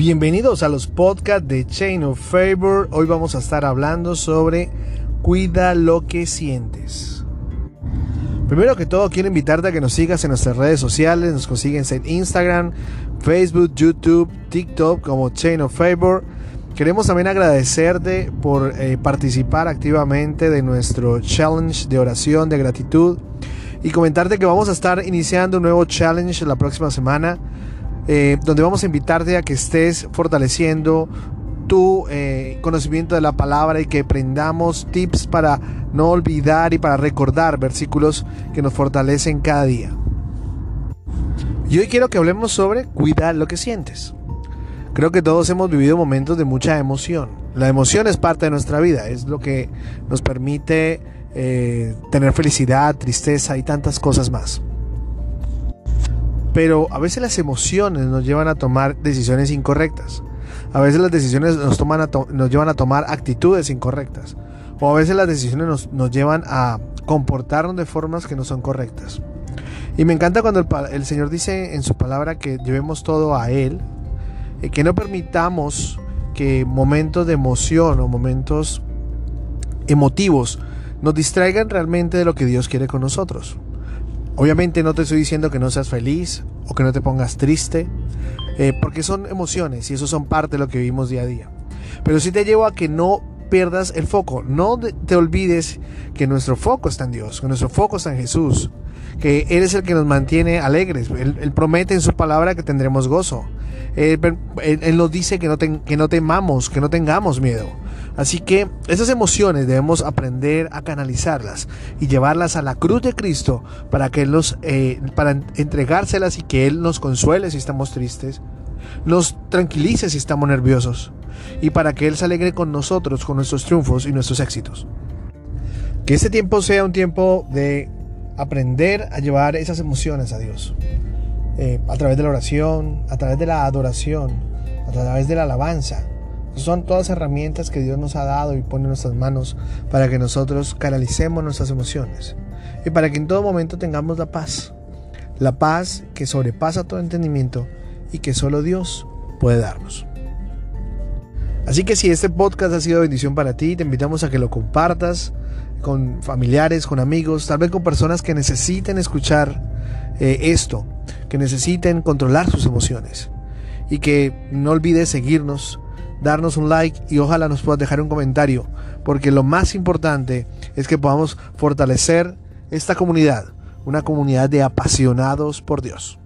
Bienvenidos a los podcasts de Chain of Favor. Hoy vamos a estar hablando sobre Cuida lo que sientes. Primero que todo, quiero invitarte a que nos sigas en nuestras redes sociales. Nos consigues en Instagram, Facebook, YouTube, TikTok como Chain of Favor. Queremos también agradecerte por eh, participar activamente de nuestro challenge de oración de gratitud y comentarte que vamos a estar iniciando un nuevo challenge la próxima semana eh, donde vamos a invitarte a que estés fortaleciendo tu eh, conocimiento de la palabra y que aprendamos tips para no olvidar y para recordar versículos que nos fortalecen cada día. Y hoy quiero que hablemos sobre cuidar lo que sientes. Creo que todos hemos vivido momentos de mucha emoción. La emoción es parte de nuestra vida, es lo que nos permite eh, tener felicidad, tristeza y tantas cosas más. Pero a veces las emociones nos llevan a tomar decisiones incorrectas. A veces las decisiones nos, llevan a tomar actitudes incorrectas. O a veces las decisiones nos, llevan a comportarnos de formas que no son correctas. Y me encanta cuando el, el Señor dice en su palabra que llevemos todo a Él, eh, que no permitamos que momentos de emoción o momentos emotivos nos distraigan realmente de lo que Dios quiere con nosotros. Obviamente no te estoy diciendo que no seas feliz o que no te pongas triste, eh, porque son emociones y eso son parte de lo que vivimos día a día. Pero sí te llevo a que no pierdas el foco, no te olvides que nuestro foco está en Dios, que nuestro foco está en Jesús, que Él es el que nos mantiene alegres. Él, promete en su palabra que tendremos gozo. Él, nos dice que no temamos, que no tengamos miedo. Así que esas emociones debemos aprender a canalizarlas y llevarlas a la cruz de Cristo para que Él nos, eh, para entregárselas y que Él nos consuele si estamos tristes, nos tranquilice si estamos nerviosos y para que Él se alegre con nosotros, con nuestros triunfos y nuestros éxitos. Que este tiempo sea un tiempo de aprender a llevar esas emociones a Dios. Eh, a través de la oración, a través de la adoración, a través de la alabanza, son todas herramientas que Dios nos ha dado y pone en nuestras manos para que nosotros canalicemos nuestras emociones y para que en todo momento tengamos la paz. La paz que sobrepasa todo entendimiento y que solo Dios puede darnos. Así que si este podcast ha sido bendición para ti, te invitamos a que lo compartas con familiares, con amigos, tal vez con personas que necesiten escuchar eh, esto, que necesiten controlar sus emociones. Y que no olvides seguirnos darnos un like y ojalá nos puedas dejar un comentario, porque lo más importante es que podamos fortalecer esta comunidad, una comunidad de apasionados por Dios.